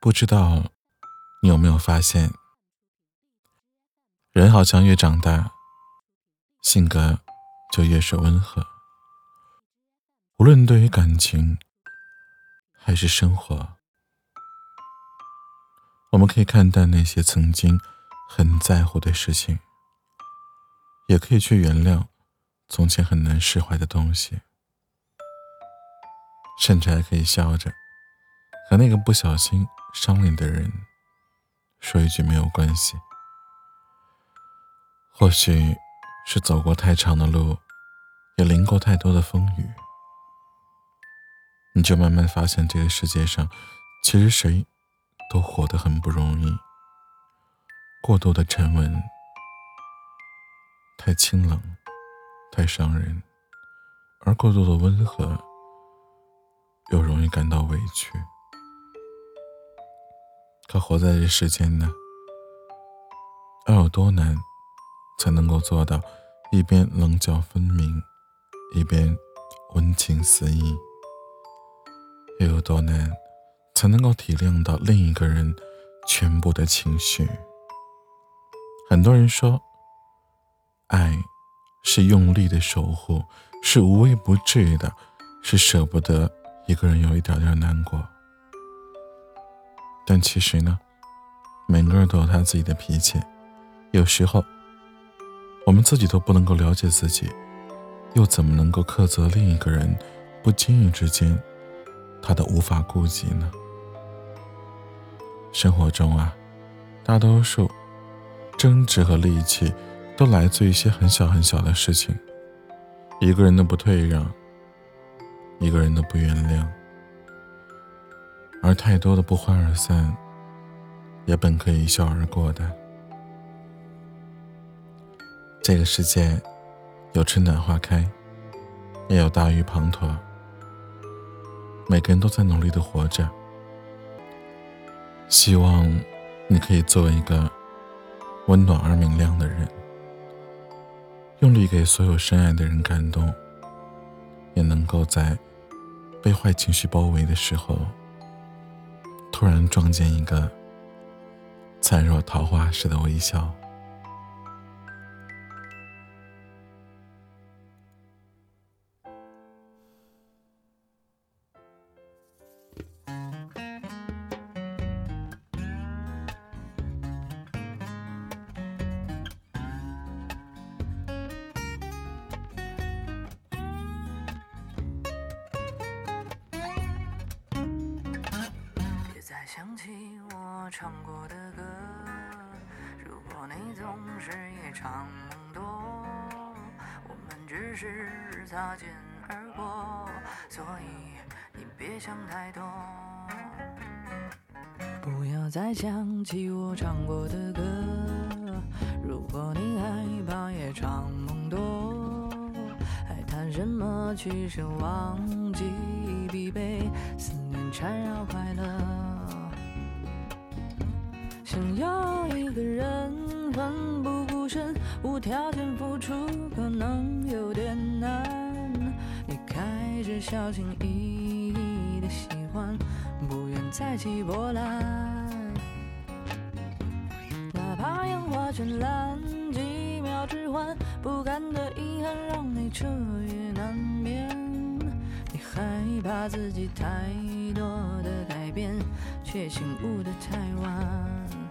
不知道你有没有发现，人好像越长大，性格就越是温和。无论对于感情还是生活，我们可以看淡那些曾经很在乎的事情，也可以去原谅从前很难释怀的东西。甚至还可以笑着和那个不小心伤你的人说一句没有关系。或许是走过太长的路，也淋过太多的风雨，你就慢慢发现这个世界上其实谁都活得很不容易。过度的沉稳太清冷，太伤人；而过度的温和。又容易感到委屈，可活在这世间呢，要有多难，才能够做到一边棱角分明，一边温情似意？又有多难，才能够体谅到另一个人全部的情绪？很多人说，爱是用力的守护，是无微不至的，是舍不得。一个人有一点点难过，但其实呢，每个人都有他自己的脾气。有时候，我们自己都不能够了解自己，又怎么能够苛责另一个人？不经意之间，他的无法顾及呢？生活中啊，大多数争执和戾气，都来自一些很小很小的事情。一个人的不退让。一个人的不原谅，而太多的不欢而散，也本可以一笑而过的。这个世界，有春暖花开，也有大雨滂沱。每个人都在努力的活着。希望你可以做一个温暖而明亮的人，用力给所有深爱的人感动，也能够在。被坏情绪包围的时候，突然撞见一个灿若桃花似的微笑。想起我唱过的歌，如果你总是夜长梦多，我们只是擦肩而过，所以你别想太多。不要再想起我唱过的歌，如果你害怕夜长梦多，还谈什么去奢忘记疲惫，思念缠绕快乐。想要一个人奋不顾身，无条件付出，可能有点难。你开始小心翼翼的喜欢，不愿再起波澜。哪怕烟花绚烂，几秒之欢，不甘的遗憾让你彻夜难眠。你害怕自己太多的改变，却醒悟的太晚。